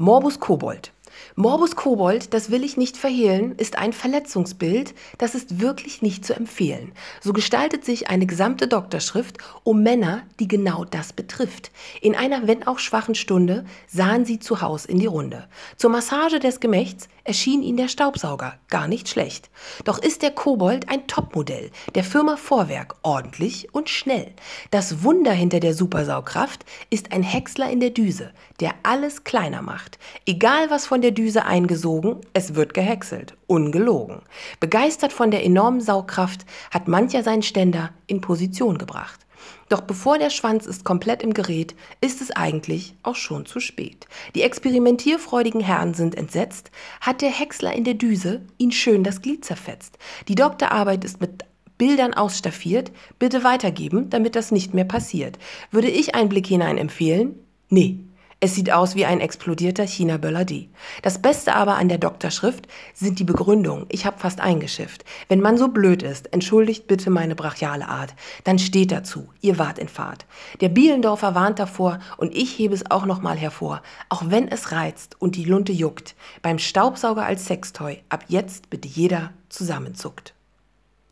Morbus Kobold. Morbus Kobold, das will ich nicht verhehlen, ist ein Verletzungsbild, das ist wirklich nicht zu empfehlen. So gestaltet sich eine gesamte Doktorschrift um Männer, die genau das betrifft. In einer, wenn auch schwachen Stunde, sahen sie zu Haus in die Runde. Zur Massage des Gemächts erschien ihnen der Staubsauger gar nicht schlecht. Doch ist der Kobold ein Topmodell der Firma Vorwerk, ordentlich und schnell. Das Wunder hinter der Supersaugkraft ist ein Häcksler in der Düse, der alles kleiner macht. Egal was von der Düse eingesogen, es wird gehäckselt, ungelogen. Begeistert von der enormen Saugkraft hat mancher seinen Ständer in Position gebracht. Doch bevor der Schwanz ist komplett im Gerät, ist es eigentlich auch schon zu spät. Die experimentierfreudigen Herren sind entsetzt, hat der Häcksler in der Düse ihn schön das Glied zerfetzt. Die Doktorarbeit ist mit Bildern ausstaffiert, bitte weitergeben, damit das nicht mehr passiert. Würde ich einen Blick hinein empfehlen? Nee, es sieht aus wie ein explodierter China-Böller D. Das Beste aber an der Doktorschrift sind die Begründungen. Ich habe fast eingeschifft. Wenn man so blöd ist, entschuldigt bitte meine brachiale Art, dann steht dazu, ihr wart in Fahrt. Der Bielendorfer warnt davor und ich hebe es auch nochmal hervor. Auch wenn es reizt und die Lunte juckt, beim Staubsauger als Sextoy ab jetzt bitte jeder zusammenzuckt.